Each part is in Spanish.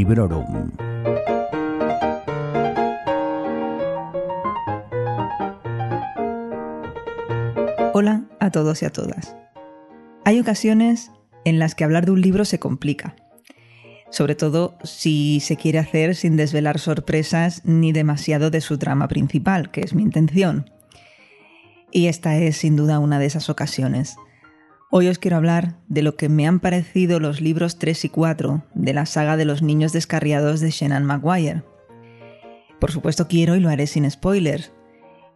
Librorum. Hola a todos y a todas. Hay ocasiones en las que hablar de un libro se complica, sobre todo si se quiere hacer sin desvelar sorpresas ni demasiado de su trama principal, que es mi intención. Y esta es sin duda una de esas ocasiones. Hoy os quiero hablar de lo que me han parecido los libros 3 y 4 de la saga de los niños descarriados de Shannon Maguire. Por supuesto quiero y lo haré sin spoilers,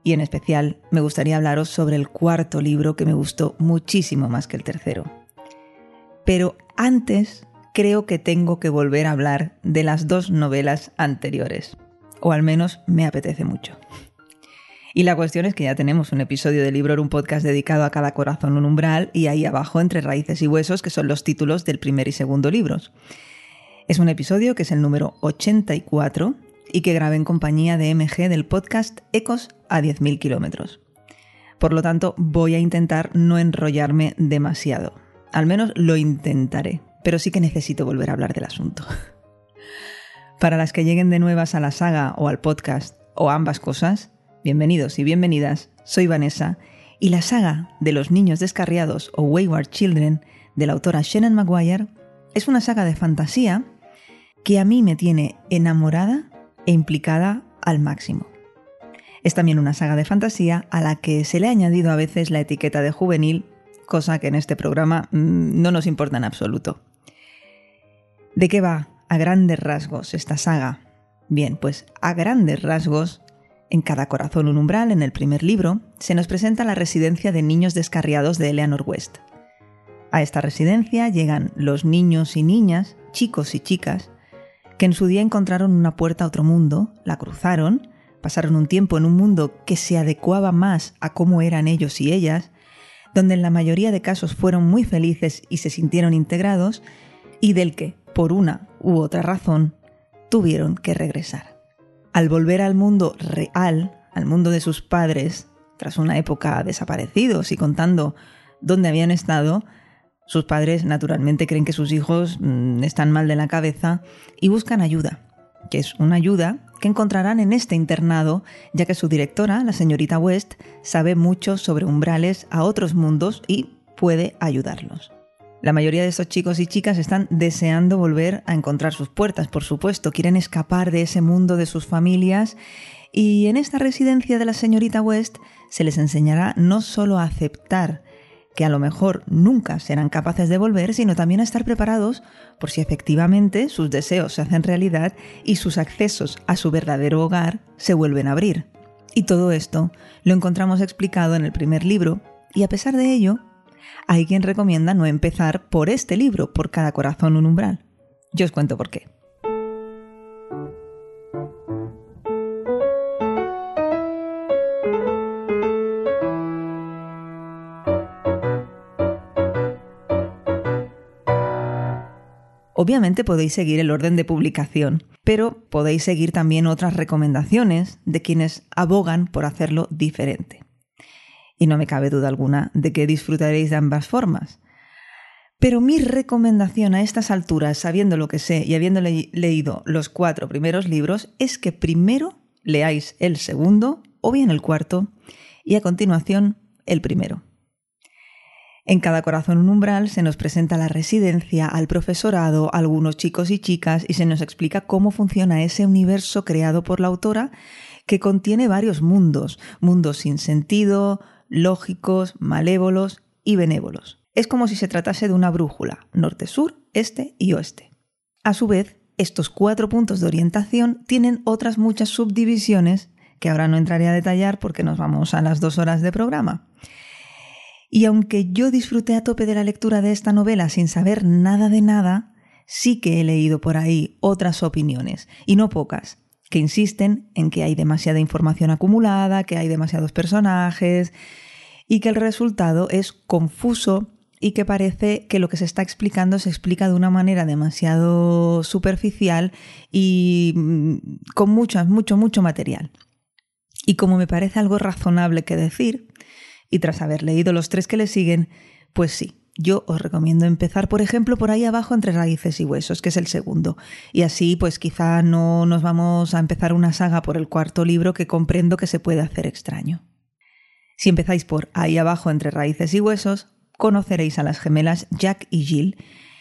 y en especial me gustaría hablaros sobre el cuarto libro que me gustó muchísimo más que el tercero. Pero antes creo que tengo que volver a hablar de las dos novelas anteriores, o al menos me apetece mucho. Y la cuestión es que ya tenemos un episodio de Libro, un podcast dedicado a cada corazón un umbral, y ahí abajo, entre raíces y huesos, que son los títulos del primer y segundo libros. Es un episodio que es el número 84 y que grabé en compañía de MG del podcast Ecos a 10.000 kilómetros. Por lo tanto, voy a intentar no enrollarme demasiado. Al menos lo intentaré, pero sí que necesito volver a hablar del asunto. Para las que lleguen de nuevas a la saga o al podcast, o ambas cosas, Bienvenidos y bienvenidas, soy Vanessa y la saga de los niños descarriados o Wayward Children de la autora Shannon Maguire es una saga de fantasía que a mí me tiene enamorada e implicada al máximo. Es también una saga de fantasía a la que se le ha añadido a veces la etiqueta de juvenil, cosa que en este programa mm, no nos importa en absoluto. ¿De qué va a grandes rasgos esta saga? Bien, pues a grandes rasgos en Cada corazón un umbral, en el primer libro, se nos presenta la residencia de niños descarriados de Eleanor West. A esta residencia llegan los niños y niñas, chicos y chicas, que en su día encontraron una puerta a otro mundo, la cruzaron, pasaron un tiempo en un mundo que se adecuaba más a cómo eran ellos y ellas, donde en la mayoría de casos fueron muy felices y se sintieron integrados, y del que, por una u otra razón, tuvieron que regresar al volver al mundo real, al mundo de sus padres, tras una época desaparecidos y contando dónde habían estado, sus padres naturalmente creen que sus hijos mm, están mal de la cabeza y buscan ayuda, que es una ayuda que encontrarán en este internado, ya que su directora, la señorita West, sabe mucho sobre umbrales a otros mundos y puede ayudarlos. La mayoría de estos chicos y chicas están deseando volver a encontrar sus puertas, por supuesto, quieren escapar de ese mundo de sus familias y en esta residencia de la señorita West se les enseñará no solo a aceptar que a lo mejor nunca serán capaces de volver, sino también a estar preparados por si efectivamente sus deseos se hacen realidad y sus accesos a su verdadero hogar se vuelven a abrir. Y todo esto lo encontramos explicado en el primer libro, y a pesar de ello, hay quien recomienda no empezar por este libro, por cada corazón un umbral. Yo os cuento por qué. Obviamente podéis seguir el orden de publicación, pero podéis seguir también otras recomendaciones de quienes abogan por hacerlo diferente y no me cabe duda alguna de que disfrutaréis de ambas formas. Pero mi recomendación a estas alturas, sabiendo lo que sé y habiendo leído los cuatro primeros libros, es que primero leáis el segundo o bien el cuarto y a continuación el primero. En cada corazón un umbral se nos presenta la residencia, al profesorado, algunos chicos y chicas y se nos explica cómo funciona ese universo creado por la autora que contiene varios mundos, mundos sin sentido, lógicos, malévolos y benévolos. Es como si se tratase de una brújula, norte-sur, este y oeste. A su vez, estos cuatro puntos de orientación tienen otras muchas subdivisiones que ahora no entraré a detallar porque nos vamos a las dos horas de programa. Y aunque yo disfruté a tope de la lectura de esta novela sin saber nada de nada, sí que he leído por ahí otras opiniones, y no pocas, que insisten en que hay demasiada información acumulada, que hay demasiados personajes, y que el resultado es confuso y que parece que lo que se está explicando se explica de una manera demasiado superficial y mm, con mucho, mucho, mucho material. Y como me parece algo razonable que decir, y tras haber leído los tres que le siguen, pues sí, yo os recomiendo empezar, por ejemplo, por ahí abajo entre raíces y huesos, que es el segundo. Y así, pues quizá no nos vamos a empezar una saga por el cuarto libro que comprendo que se puede hacer extraño. Si empezáis por ahí abajo entre raíces y huesos, conoceréis a las gemelas Jack y Jill,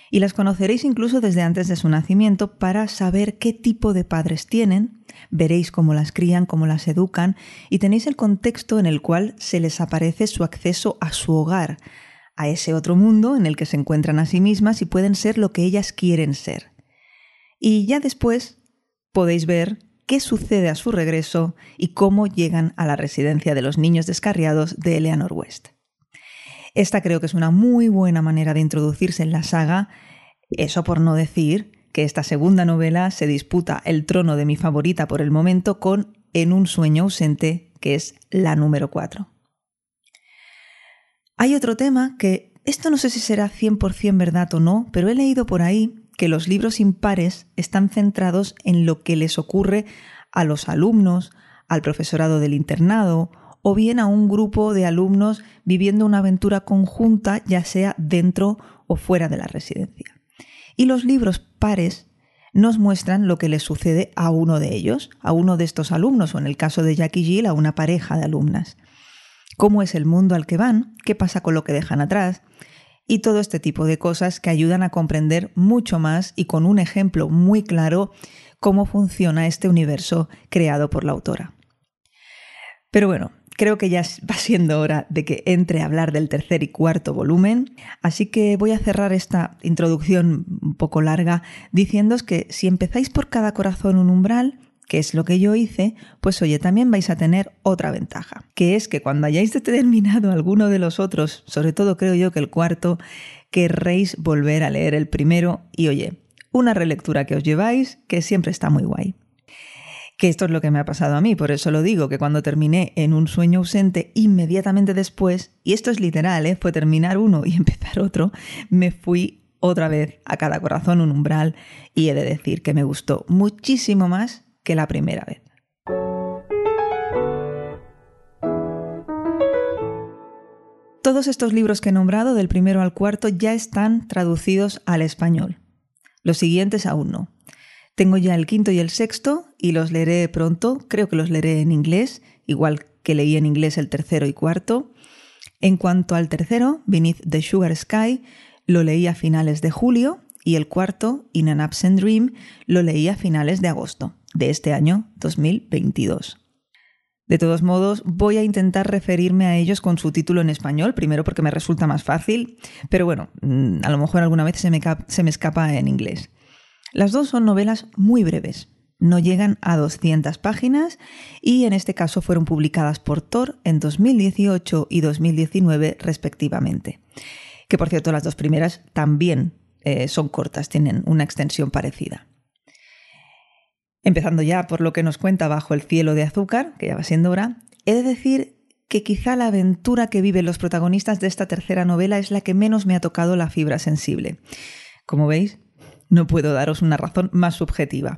y las conoceréis incluso desde antes de su nacimiento para saber qué tipo de padres tienen, veréis cómo las crían, cómo las educan, y tenéis el contexto en el cual se les aparece su acceso a su hogar, a ese otro mundo en el que se encuentran a sí mismas y pueden ser lo que ellas quieren ser. Y ya después podéis ver qué sucede a su regreso y cómo llegan a la residencia de los niños descarriados de Eleanor West. Esta creo que es una muy buena manera de introducirse en la saga, eso por no decir que esta segunda novela se disputa el trono de mi favorita por el momento con En un sueño ausente, que es la número 4. Hay otro tema que esto no sé si será 100% verdad o no, pero he leído por ahí que los libros impares están centrados en lo que les ocurre a los alumnos, al profesorado del internado o bien a un grupo de alumnos viviendo una aventura conjunta, ya sea dentro o fuera de la residencia. Y los libros pares nos muestran lo que les sucede a uno de ellos, a uno de estos alumnos, o en el caso de Jackie Gill, a una pareja de alumnas cómo es el mundo al que van, qué pasa con lo que dejan atrás, y todo este tipo de cosas que ayudan a comprender mucho más y con un ejemplo muy claro cómo funciona este universo creado por la autora. Pero bueno, creo que ya va siendo hora de que entre a hablar del tercer y cuarto volumen, así que voy a cerrar esta introducción un poco larga diciéndoos que si empezáis por cada corazón un umbral, que es lo que yo hice, pues oye, también vais a tener otra ventaja, que es que cuando hayáis determinado alguno de los otros, sobre todo creo yo que el cuarto, querréis volver a leer el primero y oye, una relectura que os lleváis que siempre está muy guay. Que esto es lo que me ha pasado a mí, por eso lo digo, que cuando terminé en un sueño ausente, inmediatamente después, y esto es literal, ¿eh? fue terminar uno y empezar otro, me fui otra vez a cada corazón un umbral y he de decir que me gustó muchísimo más que la primera vez. Todos estos libros que he nombrado, del primero al cuarto, ya están traducidos al español. Los siguientes aún no. Tengo ya el quinto y el sexto y los leeré pronto, creo que los leeré en inglés, igual que leí en inglés el tercero y cuarto. En cuanto al tercero, Beneath the Sugar Sky, lo leí a finales de julio y el cuarto, In an Absent Dream, lo leí a finales de agosto de este año 2022. De todos modos, voy a intentar referirme a ellos con su título en español, primero porque me resulta más fácil, pero bueno, mm, a lo mejor alguna vez se me, se me escapa en inglés. Las dos son novelas muy breves, no llegan a 200 páginas y en este caso fueron publicadas por Thor en 2018 y 2019 respectivamente. Que por cierto las dos primeras también eh, son cortas, tienen una extensión parecida. Empezando ya por lo que nos cuenta Bajo el cielo de azúcar, que ya va siendo hora, he de decir que quizá la aventura que viven los protagonistas de esta tercera novela es la que menos me ha tocado la fibra sensible. Como veis, no puedo daros una razón más subjetiva,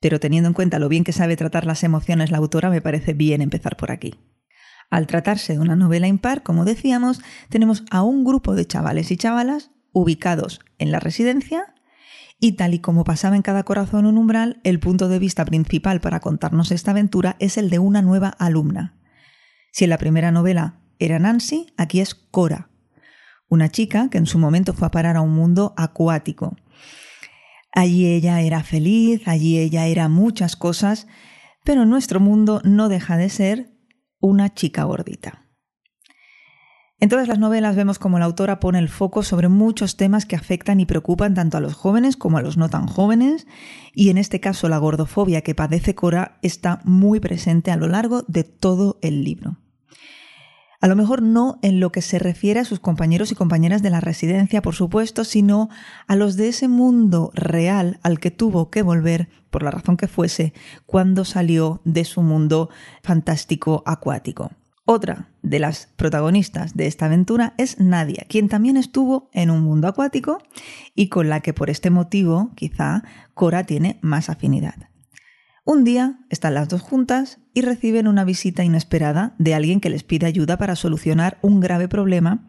pero teniendo en cuenta lo bien que sabe tratar las emociones la autora, me parece bien empezar por aquí. Al tratarse de una novela impar, como decíamos, tenemos a un grupo de chavales y chavalas ubicados en la residencia y tal y como pasaba en cada corazón un umbral, el punto de vista principal para contarnos esta aventura es el de una nueva alumna. Si en la primera novela era Nancy, aquí es Cora, una chica que en su momento fue a parar a un mundo acuático. Allí ella era feliz, allí ella era muchas cosas, pero nuestro mundo no deja de ser una chica gordita. En todas las novelas vemos como la autora pone el foco sobre muchos temas que afectan y preocupan tanto a los jóvenes como a los no tan jóvenes, y en este caso la gordofobia que padece Cora está muy presente a lo largo de todo el libro. A lo mejor no en lo que se refiere a sus compañeros y compañeras de la residencia, por supuesto, sino a los de ese mundo real al que tuvo que volver, por la razón que fuese, cuando salió de su mundo fantástico acuático. Otra de las protagonistas de esta aventura es Nadia, quien también estuvo en un mundo acuático y con la que por este motivo quizá Cora tiene más afinidad. Un día están las dos juntas y reciben una visita inesperada de alguien que les pide ayuda para solucionar un grave problema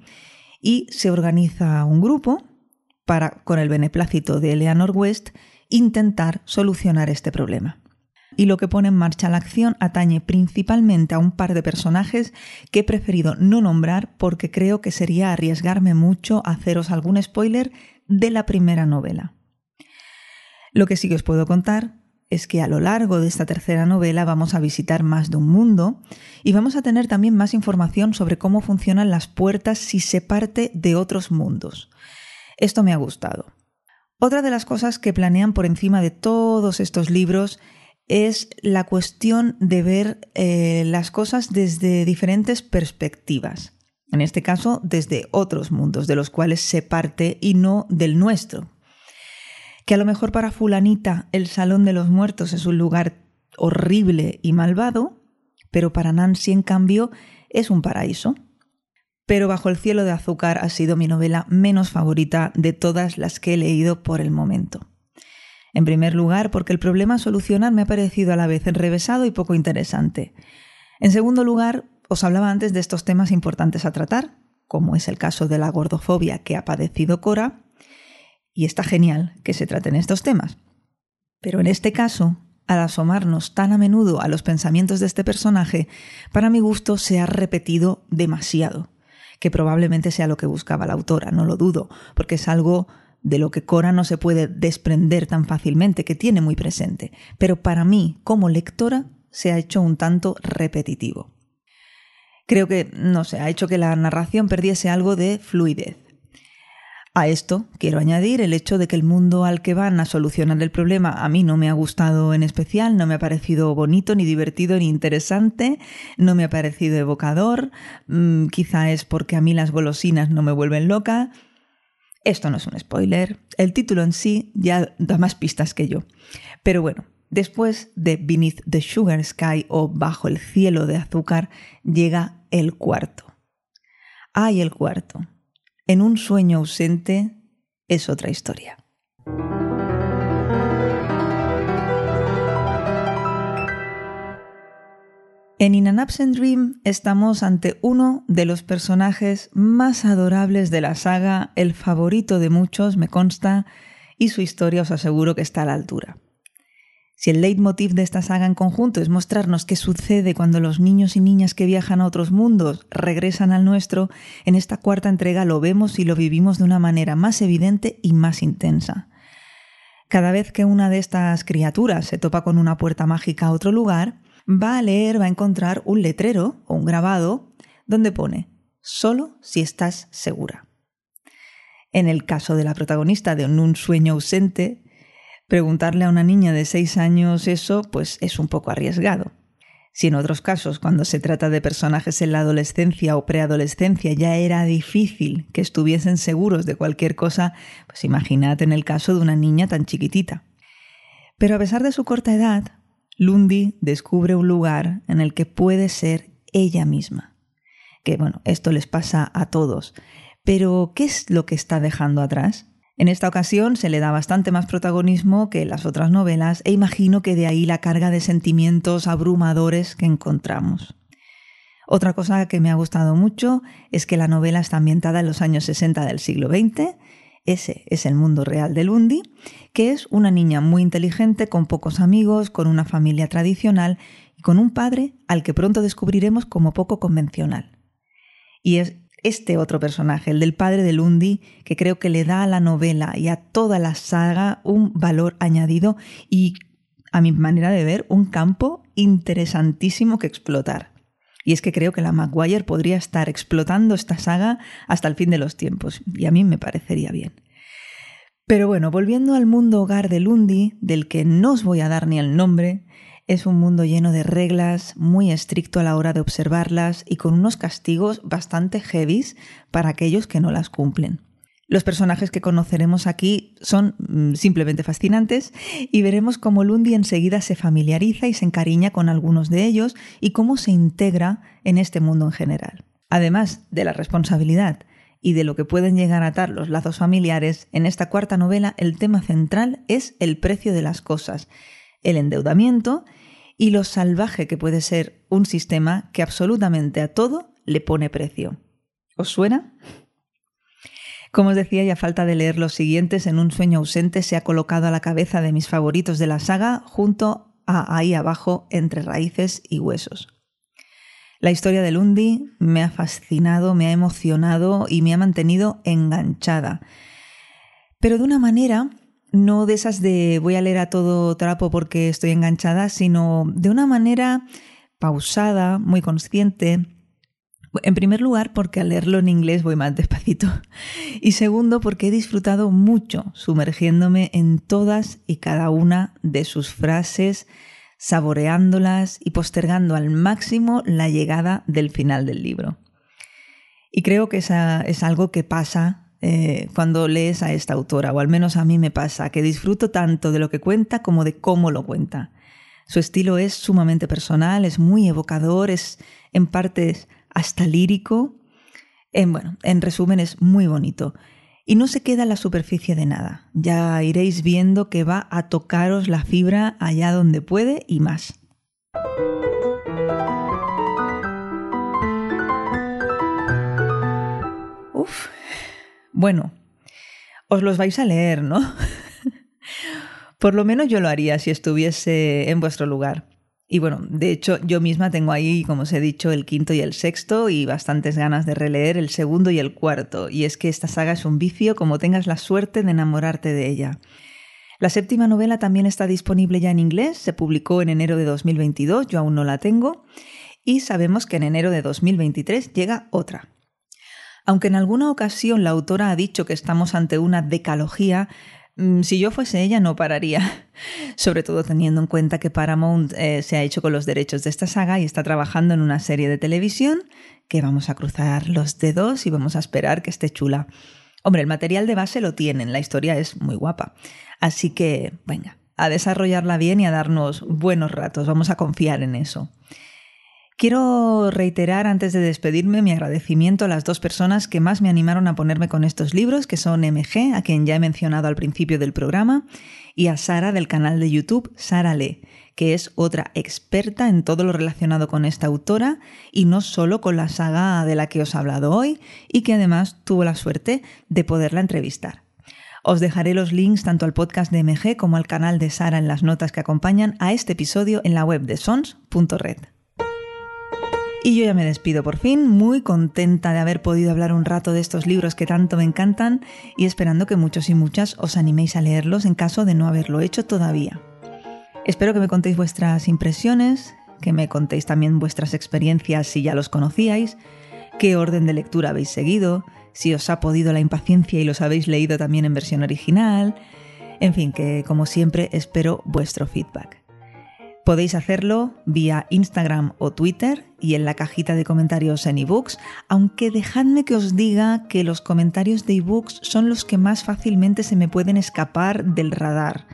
y se organiza un grupo para, con el beneplácito de Eleanor West, intentar solucionar este problema. Y lo que pone en marcha la acción atañe principalmente a un par de personajes que he preferido no nombrar porque creo que sería arriesgarme mucho a haceros algún spoiler de la primera novela. Lo que sí que os puedo contar es que a lo largo de esta tercera novela vamos a visitar más de un mundo y vamos a tener también más información sobre cómo funcionan las puertas si se parte de otros mundos. Esto me ha gustado. Otra de las cosas que planean por encima de todos estos libros es la cuestión de ver eh, las cosas desde diferentes perspectivas. En este caso, desde otros mundos de los cuales se parte y no del nuestro, que a lo mejor para fulanita el Salón de los Muertos es un lugar horrible y malvado, pero para Nancy, en cambio, es un paraíso. Pero Bajo el cielo de azúcar ha sido mi novela menos favorita de todas las que he leído por el momento. En primer lugar, porque el problema a solucionar me ha parecido a la vez enrevesado y poco interesante. En segundo lugar, os hablaba antes de estos temas importantes a tratar, como es el caso de la gordofobia que ha padecido Cora, y está genial que se traten estos temas. Pero en este caso, al asomarnos tan a menudo a los pensamientos de este personaje, para mi gusto se ha repetido demasiado, que probablemente sea lo que buscaba la autora, no lo dudo, porque es algo de lo que Cora no se puede desprender tan fácilmente, que tiene muy presente, pero para mí, como lectora, se ha hecho un tanto repetitivo. Creo que, no sé, ha hecho que la narración perdiese algo de fluidez. A esto quiero añadir el hecho de que el mundo al que van a solucionar el problema a mí no me ha gustado en especial, no me ha parecido bonito, ni divertido, ni interesante, no me ha parecido evocador, mm, quizá es porque a mí las golosinas no me vuelven loca. Esto no es un spoiler, el título en sí ya da más pistas que yo. Pero bueno, después de Beneath the Sugar Sky o Bajo el cielo de azúcar llega el cuarto. Hay el cuarto en un sueño ausente es otra historia. En In an Absent Dream estamos ante uno de los personajes más adorables de la saga, el favorito de muchos, me consta, y su historia os aseguro que está a la altura. Si el leitmotiv de esta saga en conjunto es mostrarnos qué sucede cuando los niños y niñas que viajan a otros mundos regresan al nuestro, en esta cuarta entrega lo vemos y lo vivimos de una manera más evidente y más intensa. Cada vez que una de estas criaturas se topa con una puerta mágica a otro lugar, va a leer, va a encontrar un letrero o un grabado donde pone solo si estás segura. En el caso de la protagonista de Un sueño ausente, Preguntarle a una niña de seis años eso, pues es un poco arriesgado. Si en otros casos, cuando se trata de personajes en la adolescencia o preadolescencia, ya era difícil que estuviesen seguros de cualquier cosa, pues imaginad en el caso de una niña tan chiquitita. Pero a pesar de su corta edad, Lundy descubre un lugar en el que puede ser ella misma. Que bueno, esto les pasa a todos. Pero, ¿qué es lo que está dejando atrás? En esta ocasión se le da bastante más protagonismo que en las otras novelas e imagino que de ahí la carga de sentimientos abrumadores que encontramos. Otra cosa que me ha gustado mucho es que la novela está ambientada en los años 60 del siglo XX. Ese es el mundo real de Lundi, que es una niña muy inteligente, con pocos amigos, con una familia tradicional y con un padre al que pronto descubriremos como poco convencional. Y es este otro personaje, el del padre de Lundi, que creo que le da a la novela y a toda la saga un valor añadido y, a mi manera de ver, un campo interesantísimo que explotar. Y es que creo que la Maguire podría estar explotando esta saga hasta el fin de los tiempos, y a mí me parecería bien. Pero bueno, volviendo al mundo hogar de Lundi, del que no os voy a dar ni el nombre, es un mundo lleno de reglas, muy estricto a la hora de observarlas y con unos castigos bastante heavies para aquellos que no las cumplen. Los personajes que conoceremos aquí son mm, simplemente fascinantes y veremos cómo Lundi enseguida se familiariza y se encariña con algunos de ellos y cómo se integra en este mundo en general. Además de la responsabilidad y de lo que pueden llegar a atar los lazos familiares, en esta cuarta novela el tema central es el precio de las cosas el endeudamiento y lo salvaje que puede ser un sistema que absolutamente a todo le pone precio. ¿Os suena? Como os decía, y a falta de leer los siguientes, en un sueño ausente se ha colocado a la cabeza de mis favoritos de la saga junto a ahí abajo entre raíces y huesos. La historia de Lundi me ha fascinado, me ha emocionado y me ha mantenido enganchada. Pero de una manera, no de esas de voy a leer a todo trapo porque estoy enganchada, sino de una manera pausada, muy consciente, en primer lugar, porque al leerlo en inglés voy más despacito. Y segundo, porque he disfrutado mucho sumergiéndome en todas y cada una de sus frases, saboreándolas y postergando al máximo la llegada del final del libro. Y creo que esa es algo que pasa eh, cuando lees a esta autora, o al menos a mí me pasa, que disfruto tanto de lo que cuenta como de cómo lo cuenta. Su estilo es sumamente personal, es muy evocador, es en partes hasta lírico. En, bueno, en resumen es muy bonito. Y no se queda en la superficie de nada. Ya iréis viendo que va a tocaros la fibra allá donde puede y más. Uf. Bueno, os los vais a leer, ¿no? Por lo menos yo lo haría si estuviese en vuestro lugar. Y bueno, de hecho yo misma tengo ahí, como os he dicho, el quinto y el sexto y bastantes ganas de releer el segundo y el cuarto. Y es que esta saga es un vicio como tengas la suerte de enamorarte de ella. La séptima novela también está disponible ya en inglés, se publicó en enero de 2022, yo aún no la tengo, y sabemos que en enero de 2023 llega otra. Aunque en alguna ocasión la autora ha dicho que estamos ante una decalogía, si yo fuese ella no pararía, sobre todo teniendo en cuenta que Paramount eh, se ha hecho con los derechos de esta saga y está trabajando en una serie de televisión que vamos a cruzar los dedos y vamos a esperar que esté chula. Hombre, el material de base lo tienen, la historia es muy guapa. Así que, venga, a desarrollarla bien y a darnos buenos ratos, vamos a confiar en eso. Quiero reiterar antes de despedirme mi agradecimiento a las dos personas que más me animaron a ponerme con estos libros, que son MG, a quien ya he mencionado al principio del programa, y a Sara del canal de YouTube Sara Le, que es otra experta en todo lo relacionado con esta autora y no solo con la saga de la que os he hablado hoy y que además tuvo la suerte de poderla entrevistar. Os dejaré los links tanto al podcast de MG como al canal de Sara en las notas que acompañan a este episodio en la web de sons.red. Y yo ya me despido por fin, muy contenta de haber podido hablar un rato de estos libros que tanto me encantan y esperando que muchos y muchas os animéis a leerlos en caso de no haberlo hecho todavía. Espero que me contéis vuestras impresiones, que me contéis también vuestras experiencias si ya los conocíais, qué orden de lectura habéis seguido, si os ha podido la impaciencia y los habéis leído también en versión original, en fin, que como siempre espero vuestro feedback. Podéis hacerlo vía Instagram o Twitter y en la cajita de comentarios en ebooks, aunque dejadme que os diga que los comentarios de ebooks son los que más fácilmente se me pueden escapar del radar.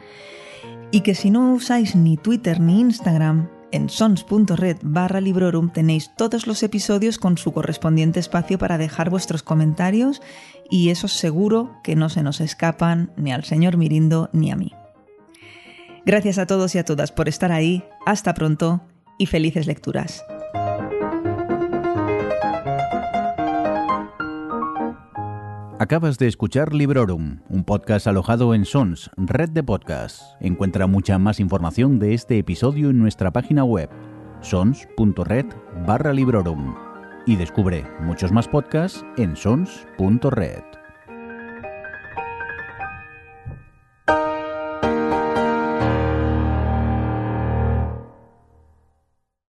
Y que si no usáis ni Twitter ni Instagram, en sons.red barra librorum tenéis todos los episodios con su correspondiente espacio para dejar vuestros comentarios y eso seguro que no se nos escapan ni al señor Mirindo ni a mí. Gracias a todos y a todas por estar ahí. Hasta pronto y felices lecturas. Acabas de escuchar Librorum, un podcast alojado en Sons, red de podcasts. Encuentra mucha más información de este episodio en nuestra página web, sons.red barra Librorum. Y descubre muchos más podcasts en sons.red.